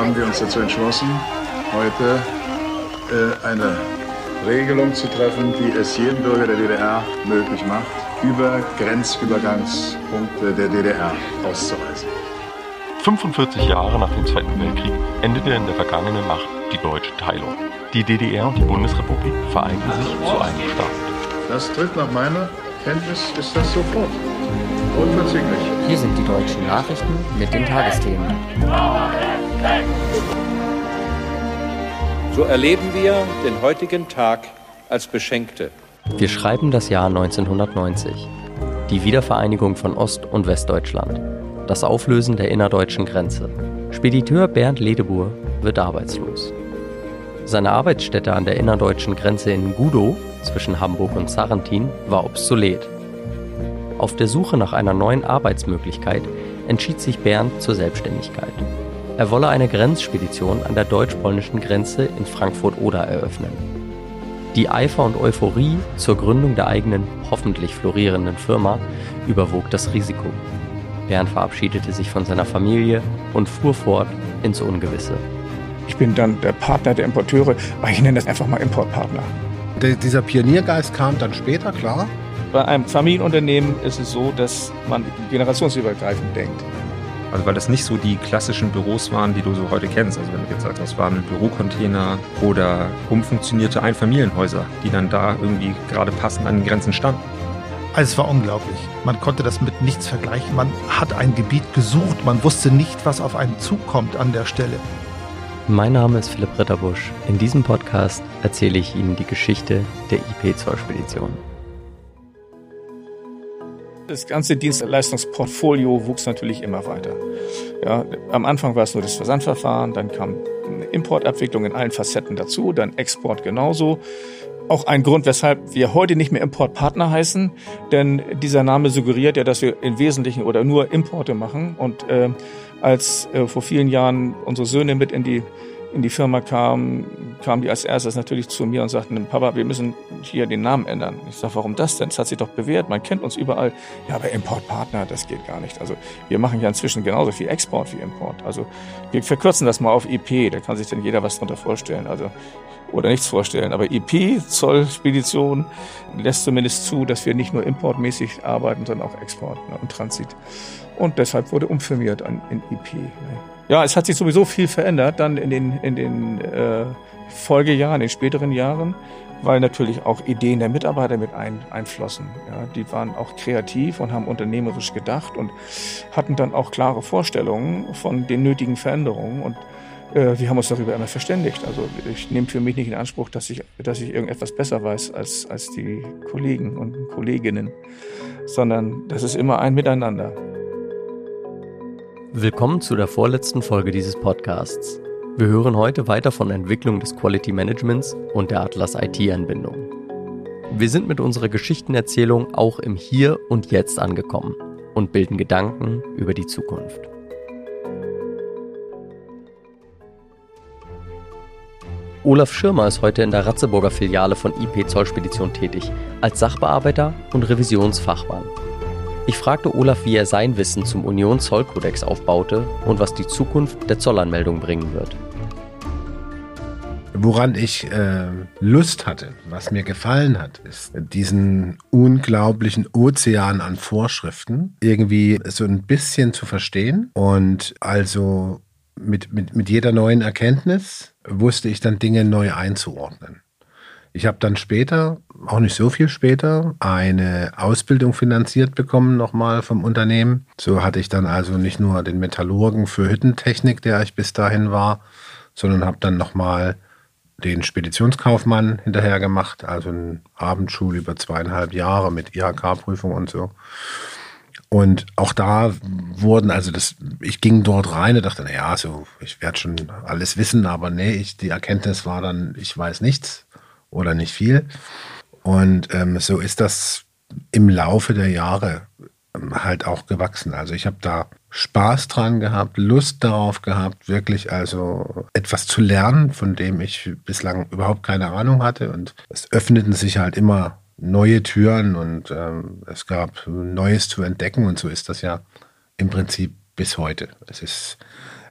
haben wir uns dazu entschlossen, heute äh, eine Regelung zu treffen, die es jedem Bürger der DDR möglich macht, über Grenzübergangspunkte der DDR auszureisen. 45 Jahre nach dem Zweiten Weltkrieg endete in der vergangenen Nacht die deutsche Teilung. Die DDR und die Bundesrepublik vereinten sich zu einem Staat. Das tritt nach meiner Kenntnis ist das sofort. Unverzüglich. Hier sind die deutschen Nachrichten mit den Tagesthemen. So erleben wir den heutigen Tag als Beschenkte. Wir schreiben das Jahr 1990. Die Wiedervereinigung von Ost- und Westdeutschland. Das Auflösen der innerdeutschen Grenze. Spediteur Bernd Ledebur wird arbeitslos. Seine Arbeitsstätte an der innerdeutschen Grenze in Gudow zwischen Hamburg und Sarrentin war obsolet. Auf der Suche nach einer neuen Arbeitsmöglichkeit entschied sich Bernd zur Selbstständigkeit. Er wolle eine Grenzspedition an der deutsch-polnischen Grenze in Frankfurt-Oder eröffnen. Die Eifer und Euphorie zur Gründung der eigenen, hoffentlich florierenden Firma überwog das Risiko. Bernd verabschiedete sich von seiner Familie und fuhr fort ins Ungewisse. Ich bin dann der Partner der Importeure, aber ich nenne das einfach mal Importpartner. Der, dieser Pioniergeist kam dann später, klar. Bei einem Familienunternehmen ist es so, dass man generationsübergreifend denkt. Also weil das nicht so die klassischen Büros waren, die du so heute kennst. Also wenn du jetzt sagst, das waren Bürocontainer oder umfunktionierte Einfamilienhäuser, die dann da irgendwie gerade passend an den Grenzen standen. Also es war unglaublich. Man konnte das mit nichts vergleichen. Man hat ein Gebiet gesucht. Man wusste nicht, was auf einen zukommt an der Stelle. Mein Name ist Philipp Ritterbusch. In diesem Podcast erzähle ich Ihnen die Geschichte der IP-Zollspedition. Das ganze Dienstleistungsportfolio wuchs natürlich immer weiter. Ja, am Anfang war es nur das Versandverfahren, dann kam eine Importabwicklung in allen Facetten dazu, dann Export genauso. Auch ein Grund, weshalb wir heute nicht mehr Importpartner heißen, denn dieser Name suggeriert ja, dass wir im Wesentlichen oder nur Importe machen. Und äh, als äh, vor vielen Jahren unsere Söhne mit in die in die Firma kamen, kamen die als erstes natürlich zu mir und sagten, Papa, wir müssen hier den Namen ändern. Ich sage, warum das denn? Es hat sich doch bewährt, man kennt uns überall. Ja, aber Importpartner, das geht gar nicht. Also wir machen ja inzwischen genauso viel Export wie Import. Also wir verkürzen das mal auf IP, da kann sich dann jeder was drunter vorstellen. Also oder nichts vorstellen. Aber IP, Zollspedition, lässt zumindest zu, dass wir nicht nur importmäßig arbeiten, sondern auch Export ne, und Transit. Und deshalb wurde umfirmiert an, in IP. Ne. Ja, es hat sich sowieso viel verändert dann in den, in den äh, Folgejahren, in den späteren Jahren, weil natürlich auch Ideen der Mitarbeiter mit ein, einflossen. Ja, die waren auch kreativ und haben unternehmerisch gedacht und hatten dann auch klare Vorstellungen von den nötigen Veränderungen. Und äh, wir haben uns darüber immer verständigt. Also ich nehme für mich nicht in Anspruch, dass ich, dass ich irgendetwas besser weiß als, als die Kollegen und Kolleginnen, sondern das ist immer ein Miteinander. Willkommen zu der vorletzten Folge dieses Podcasts. Wir hören heute weiter von Entwicklung des Quality Managements und der Atlas IT-Anbindung. Wir sind mit unserer Geschichtenerzählung auch im Hier und Jetzt angekommen und bilden Gedanken über die Zukunft. Olaf Schirmer ist heute in der Ratzeburger Filiale von IP Zollspedition tätig, als Sachbearbeiter und Revisionsfachmann. Ich fragte Olaf, wie er sein Wissen zum Union-Zollkodex aufbaute und was die Zukunft der Zollanmeldung bringen wird. Woran ich äh, Lust hatte, was mir gefallen hat, ist diesen unglaublichen Ozean an Vorschriften irgendwie so ein bisschen zu verstehen und also mit, mit, mit jeder neuen Erkenntnis wusste ich dann Dinge neu einzuordnen. Ich habe dann später, auch nicht so viel später, eine Ausbildung finanziert bekommen nochmal vom Unternehmen. So hatte ich dann also nicht nur den Metallurgen für Hüttentechnik, der ich bis dahin war, sondern habe dann nochmal den Speditionskaufmann hinterher gemacht, also eine Abendschule über zweieinhalb Jahre mit IHK-Prüfung und so. Und auch da wurden, also das, ich ging dort rein und dachte, naja, so, ich werde schon alles wissen, aber nee, ich, die Erkenntnis war dann, ich weiß nichts oder nicht viel. Und ähm, so ist das im Laufe der Jahre ähm, halt auch gewachsen. Also ich habe da Spaß dran gehabt, Lust darauf gehabt, wirklich also etwas zu lernen, von dem ich bislang überhaupt keine Ahnung hatte. Und es öffneten sich halt immer neue Türen und ähm, es gab Neues zu entdecken. Und so ist das ja im Prinzip bis heute. Es ist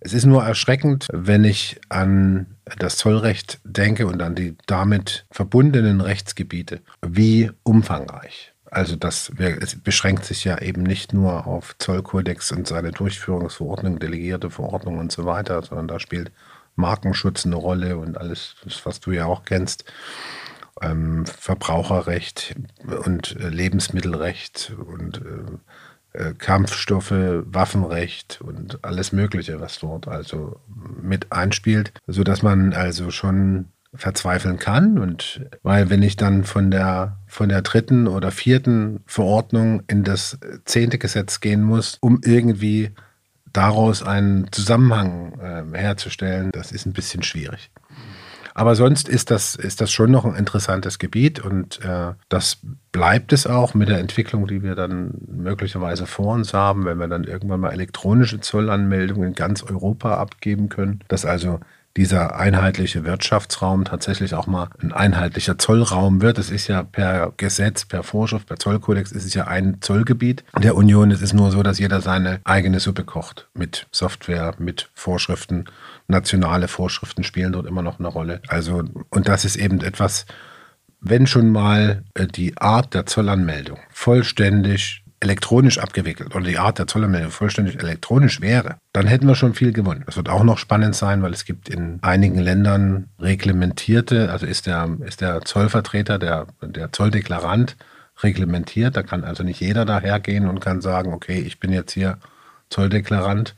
Es ist nur erschreckend, wenn ich an das Zollrecht denke und an die damit verbundenen Rechtsgebiete, wie umfangreich. Also das es beschränkt sich ja eben nicht nur auf Zollkodex und seine Durchführungsverordnung, delegierte Verordnung und so weiter, sondern da spielt Markenschutz eine Rolle und alles, was du ja auch kennst. Ähm, Verbraucherrecht und äh, Lebensmittelrecht und äh, Kampfstoffe, Waffenrecht und alles Mögliche, was dort also mit einspielt, sodass man also schon verzweifeln kann. Und weil wenn ich dann von der, von der dritten oder vierten Verordnung in das zehnte Gesetz gehen muss, um irgendwie daraus einen Zusammenhang äh, herzustellen, das ist ein bisschen schwierig. Aber sonst ist das, ist das schon noch ein interessantes Gebiet und äh, das bleibt es auch mit der Entwicklung, die wir dann möglicherweise vor uns haben, wenn wir dann irgendwann mal elektronische Zollanmeldungen in ganz Europa abgeben können, dass also dieser einheitliche Wirtschaftsraum tatsächlich auch mal ein einheitlicher Zollraum wird. Es ist ja per Gesetz, per Vorschrift, per Zollkodex ist es ja ein Zollgebiet der Union. Es ist nur so, dass jeder seine eigene Suppe kocht mit Software, mit Vorschriften. Nationale Vorschriften spielen dort immer noch eine Rolle. Also, und das ist eben etwas, wenn schon mal äh, die Art der Zollanmeldung vollständig elektronisch abgewickelt oder die Art der Zollanmeldung vollständig elektronisch wäre, dann hätten wir schon viel gewonnen. Das wird auch noch spannend sein, weil es gibt in einigen Ländern reglementierte, also ist der, ist der Zollvertreter, der, der Zolldeklarant reglementiert. Da kann also nicht jeder dahergehen und kann sagen, okay, ich bin jetzt hier Zolldeklarant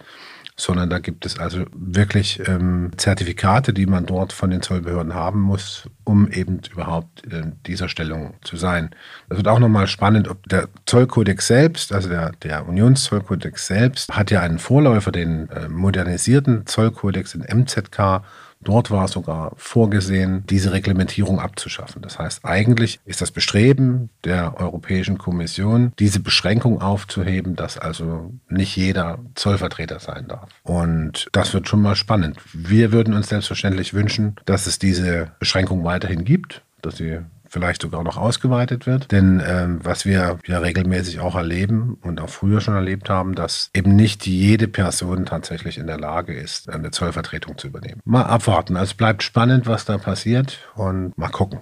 sondern da gibt es also wirklich ähm, Zertifikate, die man dort von den Zollbehörden haben muss, um eben überhaupt in dieser Stellung zu sein. Das wird auch nochmal spannend, ob der Zollkodex selbst, also der, der Unionszollkodex selbst, hat ja einen Vorläufer, den äh, modernisierten Zollkodex, den MZK, Dort war sogar vorgesehen, diese Reglementierung abzuschaffen. Das heißt, eigentlich ist das Bestreben der Europäischen Kommission, diese Beschränkung aufzuheben, dass also nicht jeder Zollvertreter sein darf. Und das wird schon mal spannend. Wir würden uns selbstverständlich wünschen, dass es diese Beschränkung weiterhin gibt, dass sie vielleicht sogar noch ausgeweitet wird. Denn ähm, was wir ja regelmäßig auch erleben und auch früher schon erlebt haben, dass eben nicht jede Person tatsächlich in der Lage ist, eine Zollvertretung zu übernehmen. Mal abwarten. Es bleibt spannend, was da passiert und mal gucken.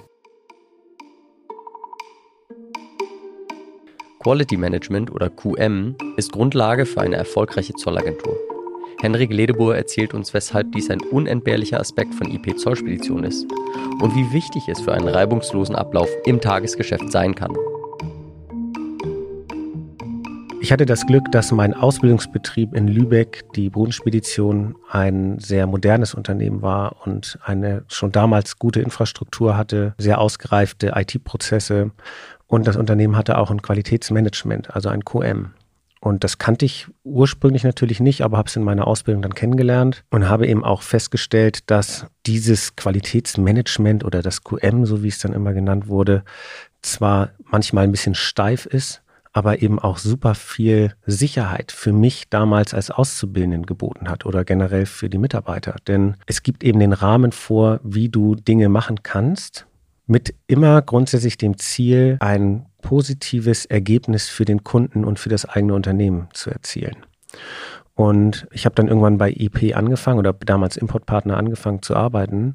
Quality Management oder QM ist Grundlage für eine erfolgreiche Zollagentur. Henrik Ledebohr erzählt uns, weshalb dies ein unentbehrlicher Aspekt von IP Zollspedition ist und wie wichtig es für einen reibungslosen Ablauf im Tagesgeschäft sein kann. Ich hatte das Glück, dass mein Ausbildungsbetrieb in Lübeck, die Bodenspedition, ein sehr modernes Unternehmen war und eine schon damals gute Infrastruktur hatte, sehr ausgereifte IT-Prozesse und das Unternehmen hatte auch ein Qualitätsmanagement, also ein QM. Und das kannte ich ursprünglich natürlich nicht, aber habe es in meiner Ausbildung dann kennengelernt und habe eben auch festgestellt, dass dieses Qualitätsmanagement oder das QM, so wie es dann immer genannt wurde, zwar manchmal ein bisschen steif ist, aber eben auch super viel Sicherheit für mich damals als Auszubildenden geboten hat oder generell für die Mitarbeiter. Denn es gibt eben den Rahmen vor, wie du Dinge machen kannst, mit immer grundsätzlich dem Ziel, ein positives Ergebnis für den Kunden und für das eigene Unternehmen zu erzielen. Und ich habe dann irgendwann bei IP angefangen oder damals Importpartner angefangen zu arbeiten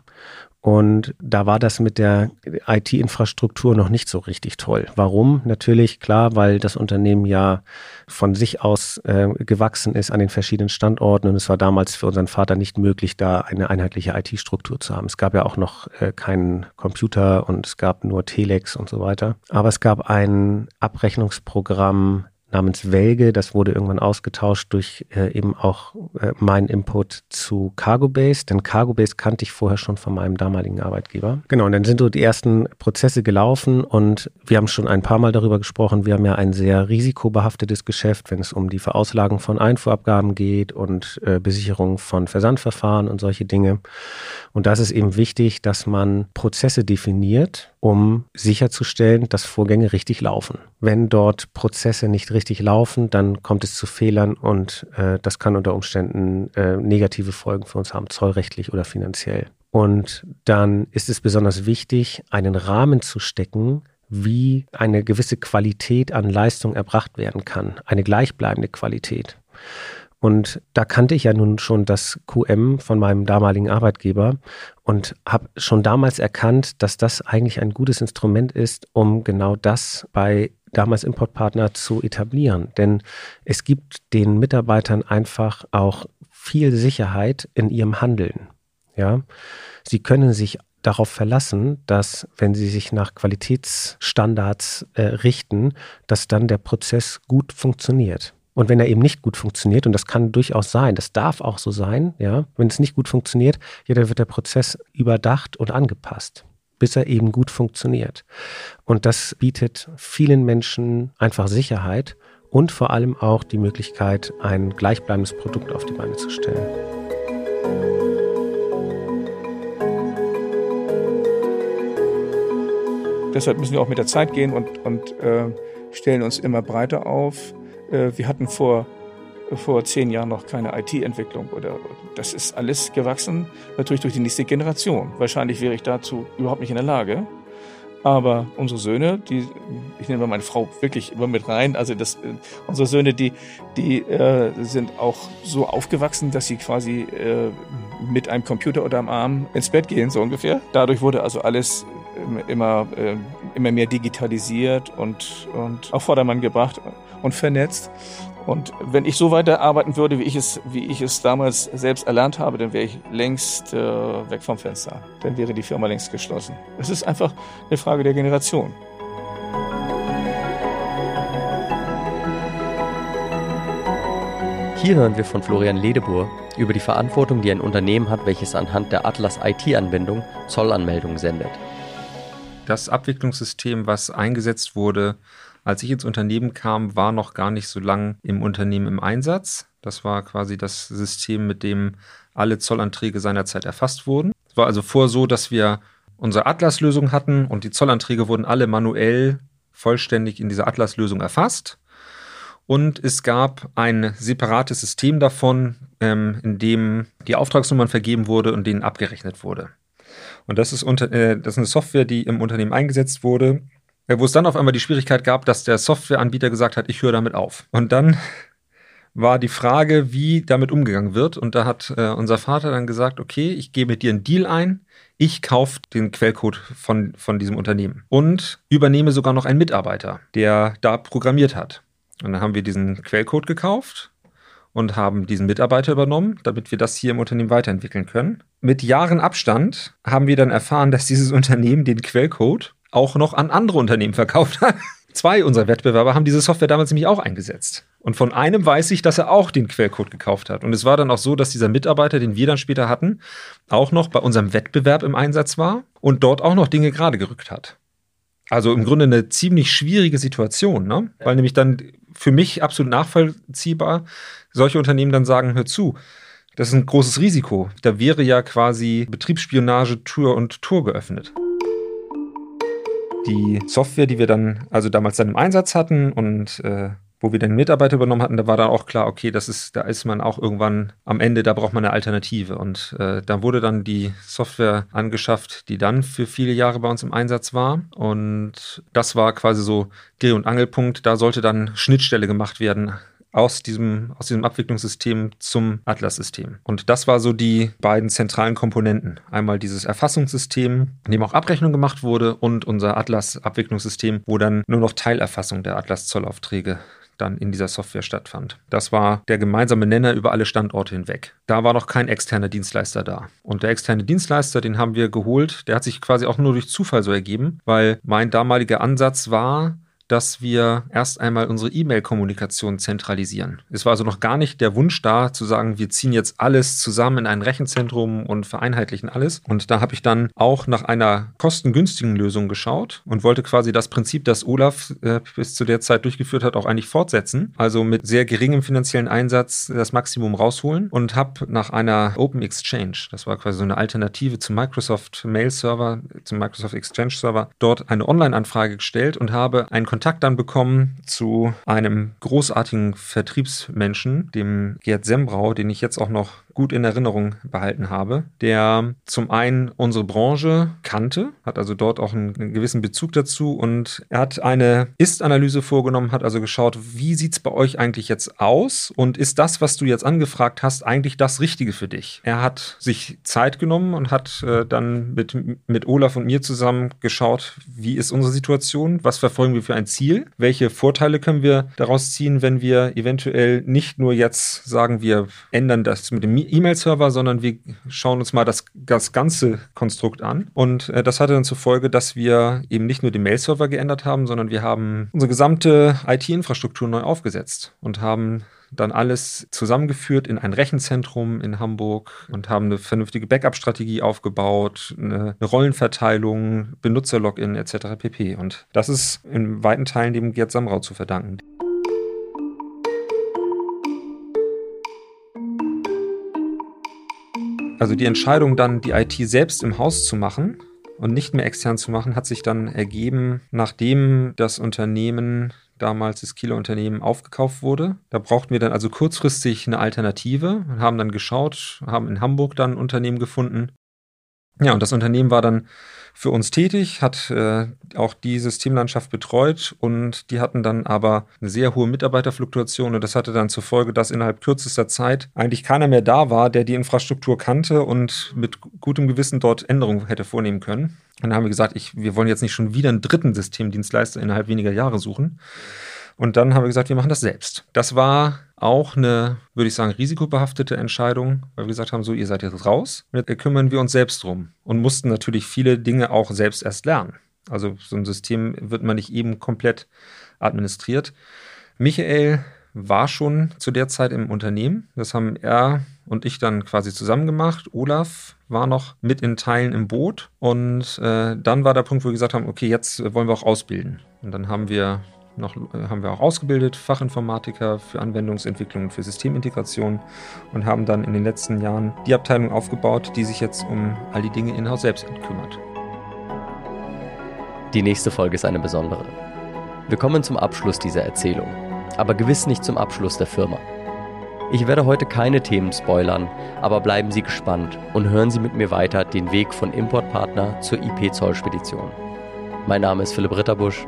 und da war das mit der IT-Infrastruktur noch nicht so richtig toll. Warum? Natürlich, klar, weil das Unternehmen ja von sich aus äh, gewachsen ist an den verschiedenen Standorten und es war damals für unseren Vater nicht möglich, da eine einheitliche IT-Struktur zu haben. Es gab ja auch noch äh, keinen Computer und es gab nur Telex und so weiter. Aber es gab ein Abrechnungsprogramm, namens Welge. Das wurde irgendwann ausgetauscht durch äh, eben auch äh, meinen Input zu Cargobase, denn Cargobase kannte ich vorher schon von meinem damaligen Arbeitgeber. Genau, und dann sind so die ersten Prozesse gelaufen und wir haben schon ein paar Mal darüber gesprochen. Wir haben ja ein sehr risikobehaftetes Geschäft, wenn es um die Verauslagung von Einfuhrabgaben geht und äh, Besicherung von Versandverfahren und solche Dinge. Und da ist eben wichtig, dass man Prozesse definiert, um sicherzustellen, dass Vorgänge richtig laufen. Wenn dort Prozesse nicht richtig laufen, dann kommt es zu Fehlern und äh, das kann unter Umständen äh, negative Folgen für uns haben, zollrechtlich oder finanziell. Und dann ist es besonders wichtig, einen Rahmen zu stecken, wie eine gewisse Qualität an Leistung erbracht werden kann, eine gleichbleibende Qualität. Und da kannte ich ja nun schon das QM von meinem damaligen Arbeitgeber und habe schon damals erkannt, dass das eigentlich ein gutes Instrument ist, um genau das bei damals Importpartner zu etablieren. Denn es gibt den Mitarbeitern einfach auch viel Sicherheit in ihrem Handeln. Ja, sie können sich darauf verlassen, dass wenn sie sich nach Qualitätsstandards äh, richten, dass dann der Prozess gut funktioniert. Und wenn er eben nicht gut funktioniert, und das kann durchaus sein, das darf auch so sein, ja, wenn es nicht gut funktioniert, ja, dann wird der Prozess überdacht und angepasst, bis er eben gut funktioniert. Und das bietet vielen Menschen einfach Sicherheit und vor allem auch die Möglichkeit, ein gleichbleibendes Produkt auf die Beine zu stellen. Deshalb müssen wir auch mit der Zeit gehen und, und äh, stellen uns immer breiter auf. Äh, wir hatten vor, vor zehn Jahren noch keine IT-Entwicklung das ist alles gewachsen, natürlich durch die nächste Generation. Wahrscheinlich wäre ich dazu überhaupt nicht in der Lage. Aber unsere Söhne, die, ich nehme meine Frau wirklich immer mit rein, also das, äh, unsere Söhne, die, die äh, sind auch so aufgewachsen, dass sie quasi äh, mit einem Computer oder am Arm ins Bett gehen, so ungefähr. Dadurch wurde also alles immer, äh, immer mehr digitalisiert und, und auf Vordermann gebracht und vernetzt. Und wenn ich so weiterarbeiten würde, wie ich es, wie ich es damals selbst erlernt habe, dann wäre ich längst äh, weg vom Fenster. Dann wäre die Firma längst geschlossen. Es ist einfach eine Frage der Generation. Hier hören wir von Florian Ledebur über die Verantwortung, die ein Unternehmen hat, welches anhand der Atlas IT-Anbindung Zollanmeldungen sendet. Das Abwicklungssystem, was eingesetzt wurde, als ich ins Unternehmen kam, war noch gar nicht so lang im Unternehmen im Einsatz. Das war quasi das System, mit dem alle Zollanträge seinerzeit erfasst wurden. Es war also vor so, dass wir unsere Atlas-Lösung hatten und die Zollanträge wurden alle manuell vollständig in dieser Atlas-Lösung erfasst. Und es gab ein separates System davon, ähm, in dem die Auftragsnummern vergeben wurde und denen abgerechnet wurde. Und das ist, unter, äh, das ist eine Software, die im Unternehmen eingesetzt wurde, äh, wo es dann auf einmal die Schwierigkeit gab, dass der Softwareanbieter gesagt hat, ich höre damit auf. Und dann war die Frage, wie damit umgegangen wird. Und da hat äh, unser Vater dann gesagt, okay, ich gehe mit dir einen Deal ein. Ich kaufe den Quellcode von, von diesem Unternehmen und übernehme sogar noch einen Mitarbeiter, der da programmiert hat. Und dann haben wir diesen Quellcode gekauft und haben diesen Mitarbeiter übernommen, damit wir das hier im Unternehmen weiterentwickeln können. Mit Jahren Abstand haben wir dann erfahren, dass dieses Unternehmen den Quellcode auch noch an andere Unternehmen verkauft hat. Zwei unserer Wettbewerber haben diese Software damals nämlich auch eingesetzt. Und von einem weiß ich, dass er auch den Quellcode gekauft hat. Und es war dann auch so, dass dieser Mitarbeiter, den wir dann später hatten, auch noch bei unserem Wettbewerb im Einsatz war und dort auch noch Dinge gerade gerückt hat. Also im Grunde eine ziemlich schwierige Situation, ne? weil nämlich dann für mich absolut nachvollziehbar solche Unternehmen dann sagen, hör zu, das ist ein großes Risiko. Da wäre ja quasi Betriebsspionage Tür und Tor geöffnet die Software, die wir dann also damals dann im Einsatz hatten und äh, wo wir dann Mitarbeiter übernommen hatten, da war dann auch klar, okay, das ist, da ist man auch irgendwann am Ende, da braucht man eine Alternative. Und äh, da wurde dann die Software angeschafft, die dann für viele Jahre bei uns im Einsatz war. Und das war quasi so Dreh- und Angelpunkt. Da sollte dann Schnittstelle gemacht werden aus diesem, aus diesem Abwicklungssystem zum Atlas-System. Und das war so die beiden zentralen Komponenten. Einmal dieses Erfassungssystem, in dem auch Abrechnung gemacht wurde, und unser Atlas-Abwicklungssystem, wo dann nur noch Teilerfassung der Atlas-Zollaufträge dann in dieser Software stattfand. Das war der gemeinsame Nenner über alle Standorte hinweg. Da war noch kein externer Dienstleister da. Und der externe Dienstleister, den haben wir geholt, der hat sich quasi auch nur durch Zufall so ergeben, weil mein damaliger Ansatz war, dass wir erst einmal unsere E-Mail-Kommunikation zentralisieren. Es war also noch gar nicht der Wunsch da, zu sagen, wir ziehen jetzt alles zusammen in ein Rechenzentrum und vereinheitlichen alles. Und da habe ich dann auch nach einer kostengünstigen Lösung geschaut und wollte quasi das Prinzip, das Olaf äh, bis zu der Zeit durchgeführt hat, auch eigentlich fortsetzen. Also mit sehr geringem finanziellen Einsatz das Maximum rausholen und habe nach einer Open Exchange, das war quasi so eine Alternative zum Microsoft Mail Server, zum Microsoft Exchange Server, dort eine Online-Anfrage gestellt und habe einen Kontakt Kontakt dann bekommen zu einem großartigen Vertriebsmenschen, dem Gerd Sembrau, den ich jetzt auch noch gut in Erinnerung behalten habe, der zum einen unsere Branche kannte, hat also dort auch einen, einen gewissen Bezug dazu und er hat eine Ist-Analyse vorgenommen, hat also geschaut, wie sieht es bei euch eigentlich jetzt aus und ist das, was du jetzt angefragt hast, eigentlich das Richtige für dich? Er hat sich Zeit genommen und hat äh, dann mit, mit Olaf und mir zusammen geschaut, wie ist unsere Situation, was verfolgen wir für ein Ziel, welche Vorteile können wir daraus ziehen, wenn wir eventuell nicht nur jetzt sagen, wir ändern das mit dem E-Mail-Server, sondern wir schauen uns mal das, das ganze Konstrukt an. Und äh, das hatte dann zur Folge, dass wir eben nicht nur den Mail-Server geändert haben, sondern wir haben unsere gesamte IT-Infrastruktur neu aufgesetzt und haben dann alles zusammengeführt in ein Rechenzentrum in Hamburg und haben eine vernünftige Backup-Strategie aufgebaut, eine, eine Rollenverteilung, Benutzerlogin etc. pp. Und das ist in weiten Teilen dem Gerd Samrau zu verdanken. Also die Entscheidung dann, die IT selbst im Haus zu machen und nicht mehr extern zu machen, hat sich dann ergeben, nachdem das Unternehmen damals das Kieler Unternehmen aufgekauft wurde. Da brauchten wir dann also kurzfristig eine Alternative und haben dann geschaut, haben in Hamburg dann ein Unternehmen gefunden. Ja, und das Unternehmen war dann für uns tätig, hat äh, auch die Systemlandschaft betreut und die hatten dann aber eine sehr hohe Mitarbeiterfluktuation und das hatte dann zur Folge, dass innerhalb kürzester Zeit eigentlich keiner mehr da war, der die Infrastruktur kannte und mit gutem Gewissen dort Änderungen hätte vornehmen können. Und dann haben wir gesagt, ich, wir wollen jetzt nicht schon wieder einen dritten Systemdienstleister innerhalb weniger Jahre suchen. Und dann haben wir gesagt, wir machen das selbst. Das war auch eine, würde ich sagen, risikobehaftete Entscheidung, weil wir gesagt haben, so, ihr seid jetzt raus, jetzt kümmern wir uns selbst drum und mussten natürlich viele Dinge auch selbst erst lernen. Also so ein System wird man nicht eben komplett administriert. Michael war schon zu der Zeit im Unternehmen. Das haben er und ich dann quasi zusammen gemacht. Olaf war noch mit in Teilen im Boot. Und äh, dann war der Punkt, wo wir gesagt haben, okay, jetzt wollen wir auch ausbilden. Und dann haben wir noch, äh, haben wir auch ausgebildet, Fachinformatiker für Anwendungsentwicklung und für Systemintegration und haben dann in den letzten Jahren die Abteilung aufgebaut, die sich jetzt um all die Dinge in-house selbst kümmert. Die nächste Folge ist eine besondere. Wir kommen zum Abschluss dieser Erzählung, aber gewiss nicht zum Abschluss der Firma. Ich werde heute keine Themen spoilern, aber bleiben Sie gespannt und hören Sie mit mir weiter den Weg von Importpartner zur IP-Zollspedition. Mein Name ist Philipp Ritterbusch.